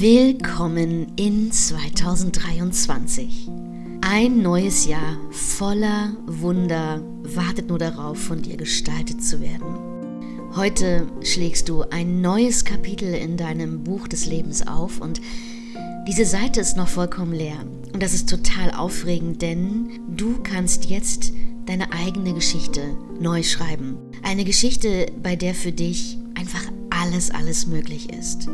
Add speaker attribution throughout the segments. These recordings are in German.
Speaker 1: Willkommen in 2023. Ein neues Jahr voller Wunder wartet nur darauf, von dir gestaltet zu werden. Heute schlägst du ein neues Kapitel in deinem Buch des Lebens auf und diese Seite ist noch vollkommen leer. Und das ist total aufregend, denn du kannst jetzt deine eigene Geschichte neu schreiben. Eine Geschichte, bei der für dich einfach alles, alles möglich ist.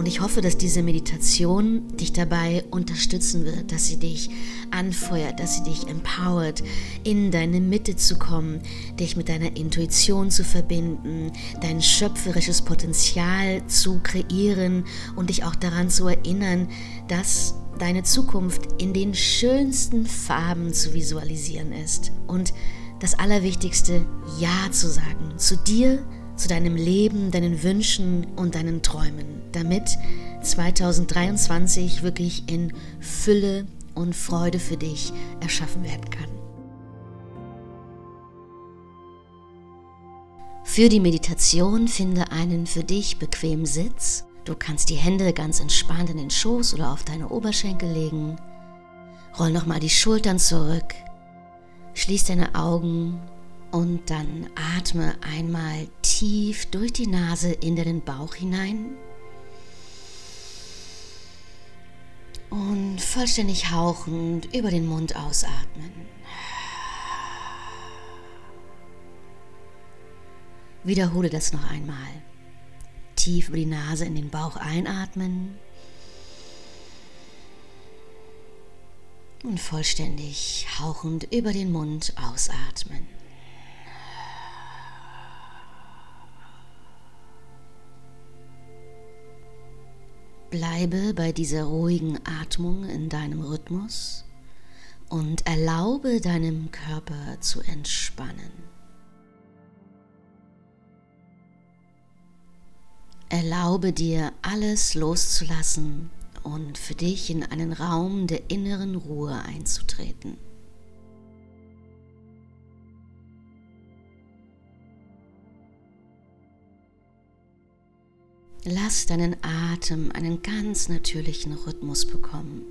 Speaker 1: Und ich hoffe, dass diese Meditation dich dabei unterstützen wird, dass sie dich anfeuert, dass sie dich empowert, in deine Mitte zu kommen, dich mit deiner Intuition zu verbinden, dein schöpferisches Potenzial zu kreieren und dich auch daran zu erinnern, dass deine Zukunft in den schönsten Farben zu visualisieren ist. Und das Allerwichtigste, Ja zu sagen zu dir, zu deinem Leben, deinen Wünschen und deinen Träumen, damit 2023 wirklich in Fülle und Freude für dich erschaffen werden kann. Für die Meditation finde einen für dich bequemen Sitz. Du kannst die Hände ganz entspannt in den Schoß oder auf deine Oberschenkel legen. Roll nochmal die Schultern zurück. Schließ deine Augen und dann atme einmal tief durch die Nase in den Bauch hinein. Und vollständig hauchend über den Mund ausatmen. Wiederhole das noch einmal. Tief über die Nase in den Bauch einatmen. Und vollständig hauchend über den Mund ausatmen. Bleibe bei dieser ruhigen Atmung in deinem Rhythmus und erlaube deinem Körper zu entspannen. Erlaube dir alles loszulassen und für dich in einen Raum der inneren Ruhe einzutreten. Lass deinen Atem einen ganz natürlichen Rhythmus bekommen.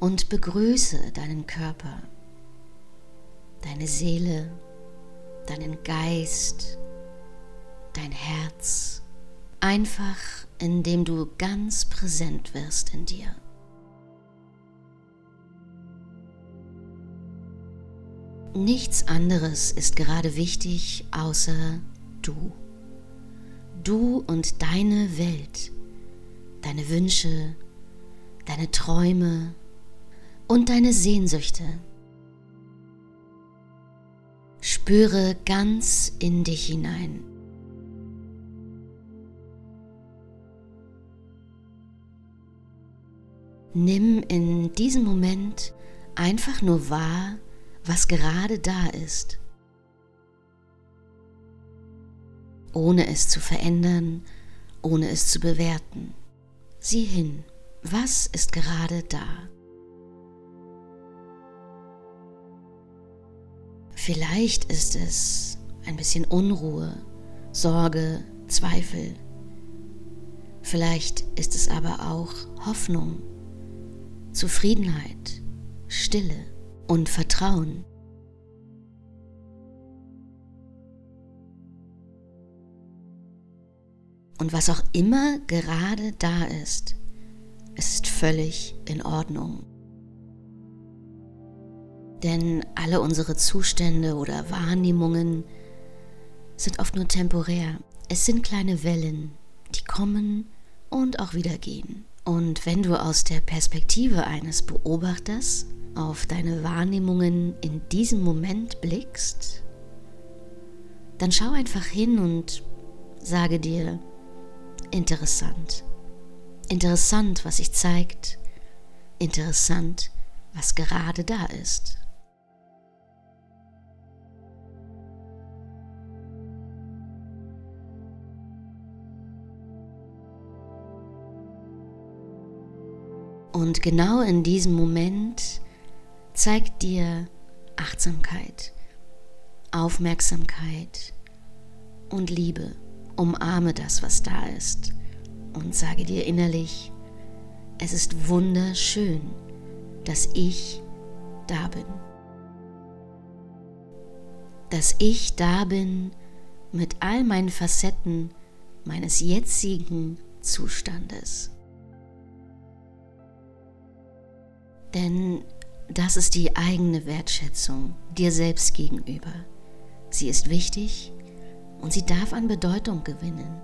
Speaker 1: Und begrüße deinen Körper, deine Seele, deinen Geist, dein Herz, einfach indem du ganz präsent wirst in dir. Nichts anderes ist gerade wichtig außer du du und deine Welt, deine Wünsche, deine Träume und deine Sehnsüchte. Spüre ganz in dich hinein. Nimm in diesem Moment einfach nur wahr, was gerade da ist. Ohne es zu verändern, ohne es zu bewerten. Sieh hin, was ist gerade da? Vielleicht ist es ein bisschen Unruhe, Sorge, Zweifel. Vielleicht ist es aber auch Hoffnung, Zufriedenheit, Stille und Vertrauen. Und was auch immer gerade da ist, es ist völlig in Ordnung. Denn alle unsere Zustände oder Wahrnehmungen sind oft nur temporär. Es sind kleine Wellen, die kommen und auch wieder gehen. Und wenn du aus der Perspektive eines Beobachters auf deine Wahrnehmungen in diesem Moment blickst, dann schau einfach hin und sage dir, interessant. Interessant, was sich zeigt. Interessant, was gerade da ist. Und genau in diesem Moment zeigt dir Achtsamkeit, Aufmerksamkeit und Liebe umarme das, was da ist und sage dir innerlich, es ist wunderschön, dass ich da bin. Dass ich da bin mit all meinen Facetten meines jetzigen Zustandes. Denn das ist die eigene Wertschätzung dir selbst gegenüber. Sie ist wichtig und sie darf an Bedeutung gewinnen.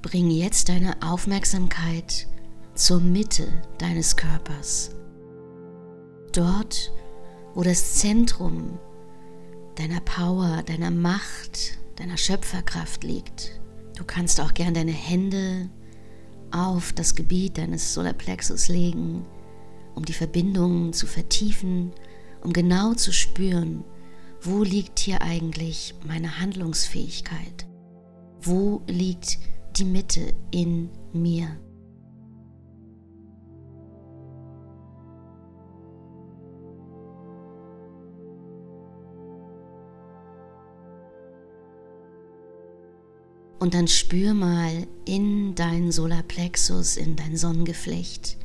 Speaker 1: Bring jetzt deine Aufmerksamkeit zur Mitte deines Körpers. Dort, wo das Zentrum deiner Power, deiner Macht, deiner Schöpferkraft liegt. Du kannst auch gern deine Hände auf das Gebiet deines Solarplexus legen, um die Verbindungen zu vertiefen, um genau zu spüren, wo liegt hier eigentlich meine Handlungsfähigkeit? Wo liegt die Mitte in mir? Und dann spür mal in dein Solarplexus, in dein Sonnengeflecht,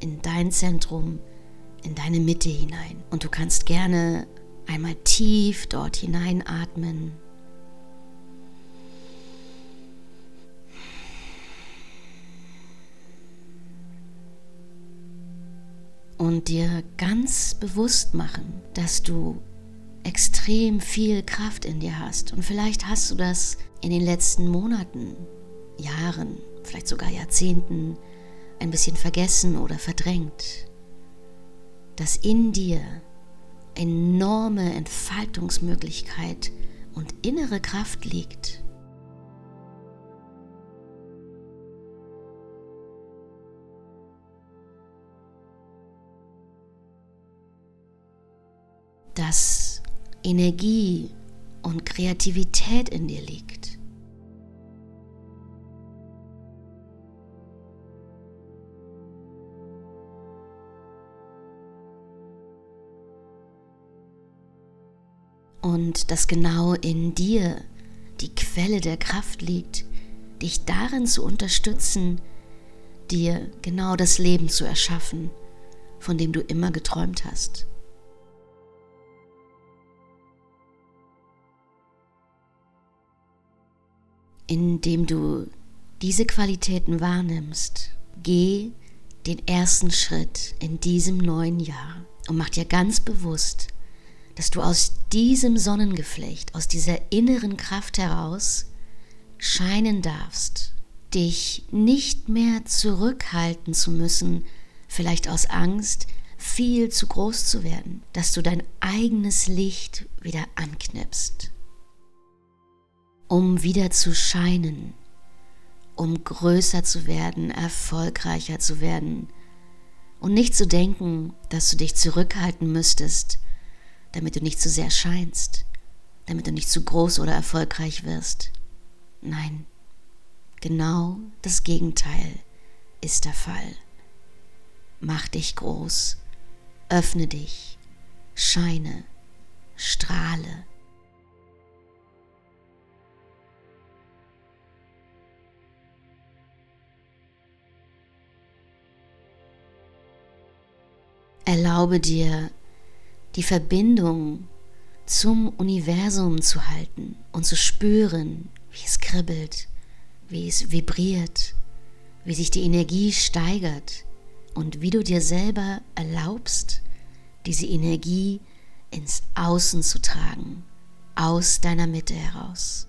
Speaker 1: in dein Zentrum, in deine Mitte hinein. Und du kannst gerne einmal tief dort hineinatmen. Und dir ganz bewusst machen, dass du extrem viel Kraft in dir hast. Und vielleicht hast du das in den letzten Monaten, Jahren, vielleicht sogar Jahrzehnten ein bisschen vergessen oder verdrängt, dass in dir enorme Entfaltungsmöglichkeit und innere Kraft liegt. Dass Energie und Kreativität in dir liegt. Und dass genau in dir die Quelle der Kraft liegt, dich darin zu unterstützen, dir genau das Leben zu erschaffen, von dem du immer geträumt hast. Indem du diese Qualitäten wahrnimmst, geh den ersten Schritt in diesem neuen Jahr und mach dir ganz bewusst, dass du aus diesem Sonnengeflecht, aus dieser inneren Kraft heraus scheinen darfst, dich nicht mehr zurückhalten zu müssen, vielleicht aus Angst, viel zu groß zu werden, dass du dein eigenes Licht wieder anknipst um wieder zu scheinen, um größer zu werden, erfolgreicher zu werden und nicht zu denken, dass du dich zurückhalten müsstest, damit du nicht zu sehr scheinst, damit du nicht zu groß oder erfolgreich wirst. Nein, genau das Gegenteil ist der Fall. Mach dich groß, öffne dich, scheine, strahle Erlaube dir, die Verbindung zum Universum zu halten und zu spüren, wie es kribbelt, wie es vibriert, wie sich die Energie steigert und wie du dir selber erlaubst, diese Energie ins Außen zu tragen, aus deiner Mitte heraus.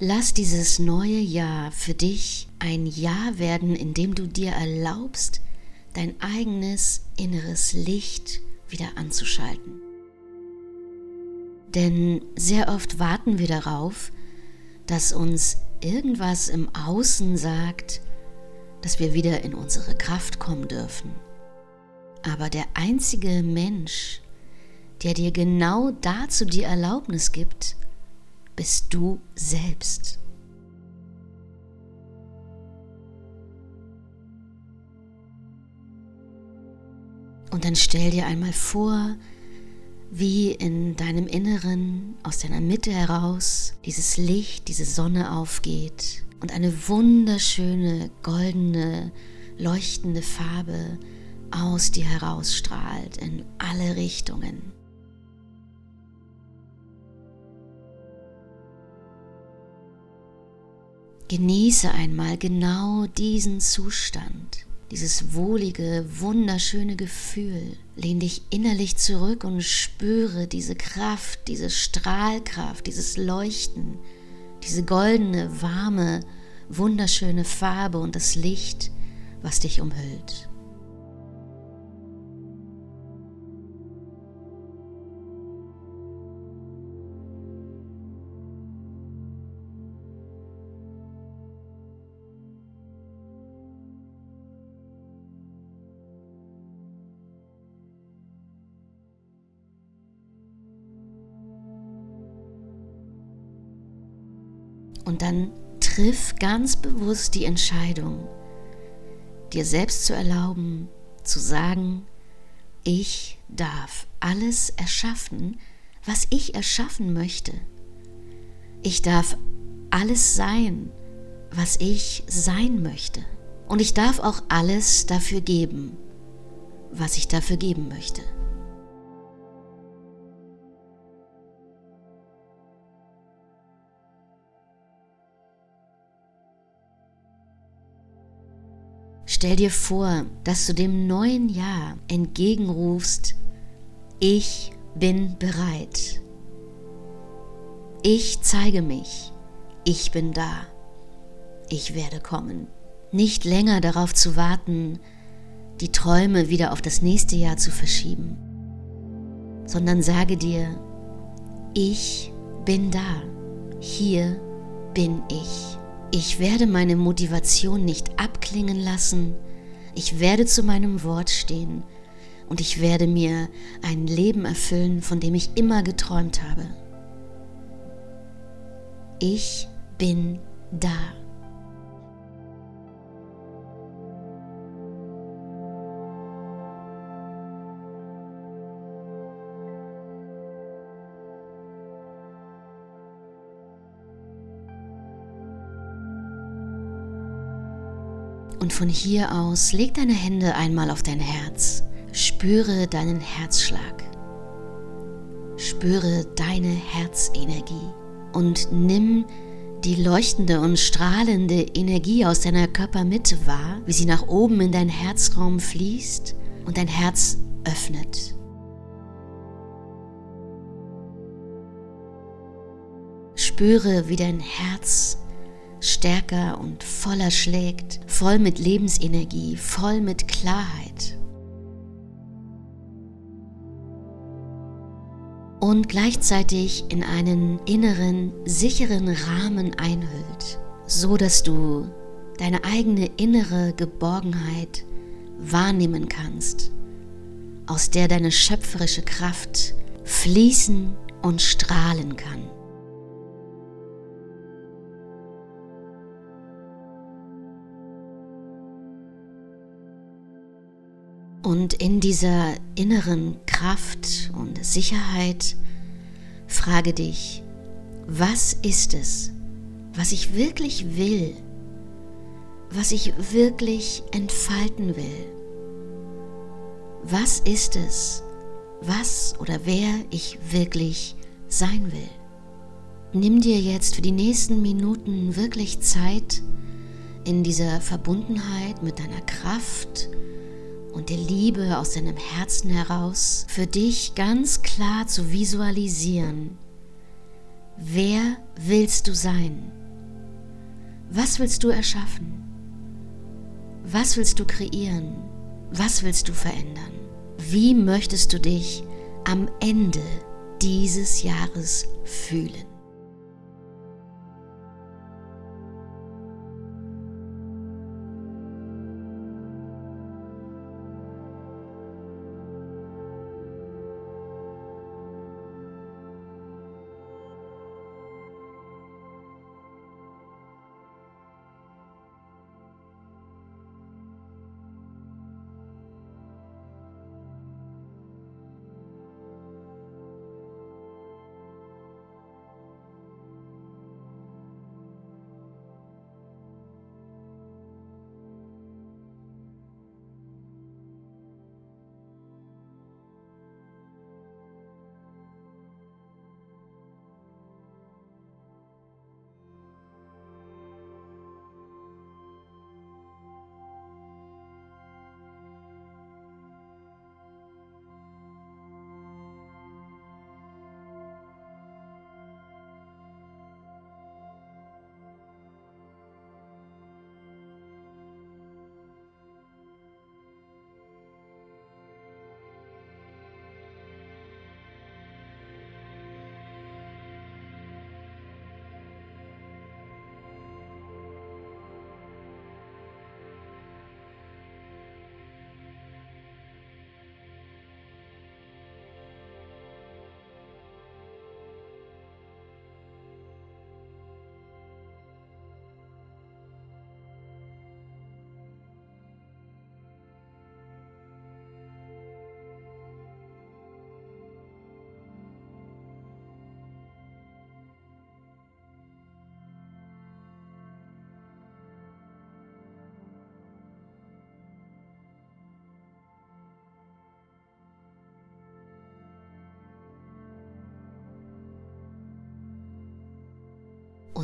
Speaker 1: Lass dieses neue Jahr für dich ein Jahr werden, in dem du dir erlaubst, dein eigenes inneres Licht wieder anzuschalten. Denn sehr oft warten wir darauf, dass uns irgendwas im Außen sagt, dass wir wieder in unsere Kraft kommen dürfen. Aber der einzige Mensch, der dir genau dazu die Erlaubnis gibt, bist du selbst. Und dann stell dir einmal vor, wie in deinem Inneren, aus deiner Mitte heraus, dieses Licht, diese Sonne aufgeht und eine wunderschöne, goldene, leuchtende Farbe aus dir herausstrahlt in alle Richtungen. Genieße einmal genau diesen Zustand dieses wohlige, wunderschöne Gefühl. Lehn dich innerlich zurück und spüre diese Kraft, diese Strahlkraft, dieses Leuchten, diese goldene, warme, wunderschöne Farbe und das Licht, was dich umhüllt. Und dann triff ganz bewusst die Entscheidung, dir selbst zu erlauben, zu sagen, ich darf alles erschaffen, was ich erschaffen möchte. Ich darf alles sein, was ich sein möchte. Und ich darf auch alles dafür geben, was ich dafür geben möchte. Stell dir vor, dass du dem neuen Jahr entgegenrufst, ich bin bereit. Ich zeige mich, ich bin da, ich werde kommen. Nicht länger darauf zu warten, die Träume wieder auf das nächste Jahr zu verschieben, sondern sage dir, ich bin da, hier bin ich. Ich werde meine Motivation nicht abklingen lassen. Ich werde zu meinem Wort stehen und ich werde mir ein Leben erfüllen, von dem ich immer geträumt habe. Ich bin da. Und von hier aus leg deine Hände einmal auf dein Herz. Spüre deinen Herzschlag. Spüre deine Herzenergie. Und nimm die leuchtende und strahlende Energie aus deiner Körpermitte wahr, wie sie nach oben in deinen Herzraum fließt und dein Herz öffnet. Spüre, wie dein Herz stärker und voller schlägt, voll mit Lebensenergie, voll mit Klarheit. Und gleichzeitig in einen inneren, sicheren Rahmen einhüllt, so dass du deine eigene innere Geborgenheit wahrnehmen kannst, aus der deine schöpferische Kraft fließen und strahlen kann. Und in dieser inneren Kraft und Sicherheit frage dich, was ist es, was ich wirklich will, was ich wirklich entfalten will? Was ist es, was oder wer ich wirklich sein will? Nimm dir jetzt für die nächsten Minuten wirklich Zeit, in dieser Verbundenheit mit deiner Kraft, und der Liebe aus deinem Herzen heraus für dich ganz klar zu visualisieren. Wer willst du sein? Was willst du erschaffen? Was willst du kreieren? Was willst du verändern? Wie möchtest du dich am Ende dieses Jahres fühlen?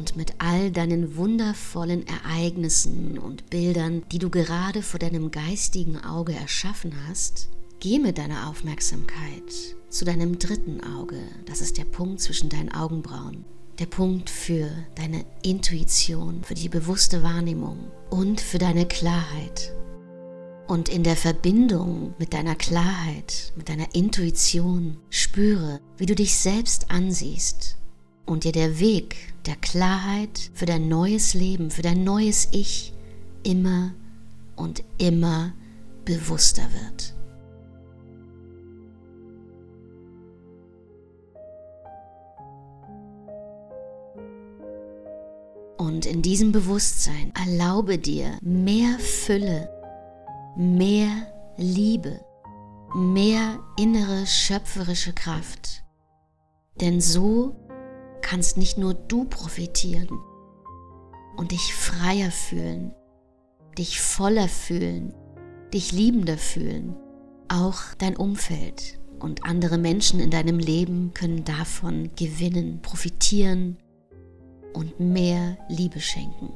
Speaker 1: Und mit all deinen wundervollen Ereignissen und Bildern, die du gerade vor deinem geistigen Auge erschaffen hast, geh mit deiner Aufmerksamkeit zu deinem dritten Auge. Das ist der Punkt zwischen deinen Augenbrauen. Der Punkt für deine Intuition, für die bewusste Wahrnehmung und für deine Klarheit. Und in der Verbindung mit deiner Klarheit, mit deiner Intuition, spüre, wie du dich selbst ansiehst und dir der Weg der Klarheit für dein neues Leben, für dein neues Ich immer und immer bewusster wird. Und in diesem Bewusstsein erlaube dir mehr Fülle, mehr Liebe, mehr innere schöpferische Kraft. Denn so kannst nicht nur du profitieren und dich freier fühlen, dich voller fühlen, dich liebender fühlen, auch dein Umfeld und andere Menschen in deinem Leben können davon gewinnen, profitieren und mehr Liebe schenken.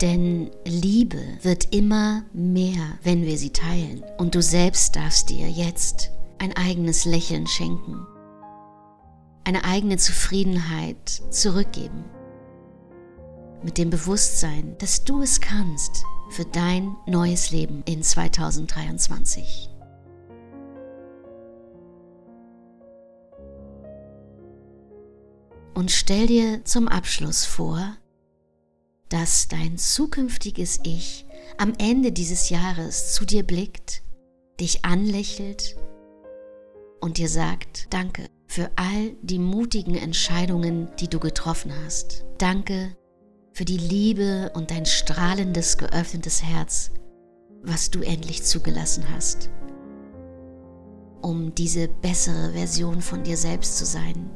Speaker 1: Denn Liebe wird immer mehr, wenn wir sie teilen. Und du selbst darfst dir jetzt ein eigenes Lächeln schenken eine eigene Zufriedenheit zurückgeben. Mit dem Bewusstsein, dass du es kannst für dein neues Leben in 2023. Und stell dir zum Abschluss vor, dass dein zukünftiges Ich am Ende dieses Jahres zu dir blickt, dich anlächelt und dir sagt, danke für all die mutigen Entscheidungen, die du getroffen hast. Danke für die Liebe und dein strahlendes, geöffnetes Herz, was du endlich zugelassen hast, um diese bessere Version von dir selbst zu sein.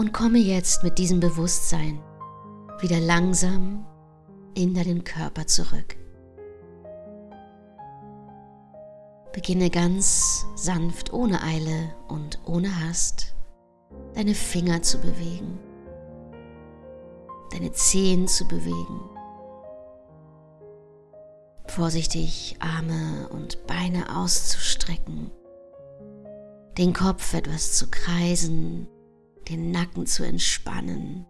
Speaker 1: Und komme jetzt mit diesem Bewusstsein wieder langsam in deinen Körper zurück. Beginne ganz sanft, ohne Eile und ohne Hast, deine Finger zu bewegen, deine Zehen zu bewegen, vorsichtig Arme und Beine auszustrecken, den Kopf etwas zu kreisen den Nacken zu entspannen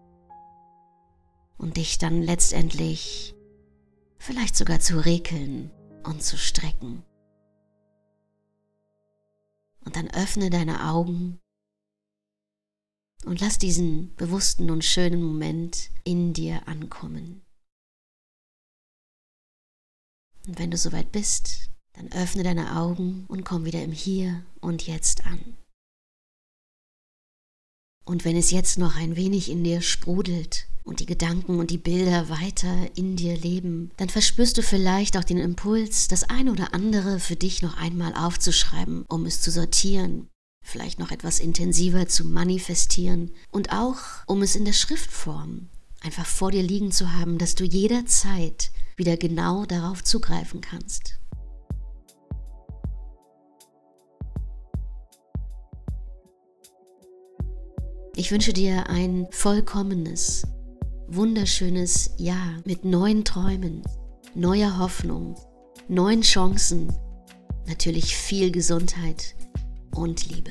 Speaker 1: und dich dann letztendlich vielleicht sogar zu rekeln und zu strecken. Und dann öffne deine Augen und lass diesen bewussten und schönen Moment in dir ankommen. Und wenn du soweit bist, dann öffne deine Augen und komm wieder im Hier und Jetzt an. Und wenn es jetzt noch ein wenig in dir sprudelt und die Gedanken und die Bilder weiter in dir leben, dann verspürst du vielleicht auch den Impuls, das eine oder andere für dich noch einmal aufzuschreiben, um es zu sortieren, vielleicht noch etwas intensiver zu manifestieren und auch um es in der Schriftform einfach vor dir liegen zu haben, dass du jederzeit wieder genau darauf zugreifen kannst. Ich wünsche dir ein vollkommenes, wunderschönes Jahr mit neuen Träumen, neuer Hoffnung, neuen Chancen, natürlich viel Gesundheit und Liebe.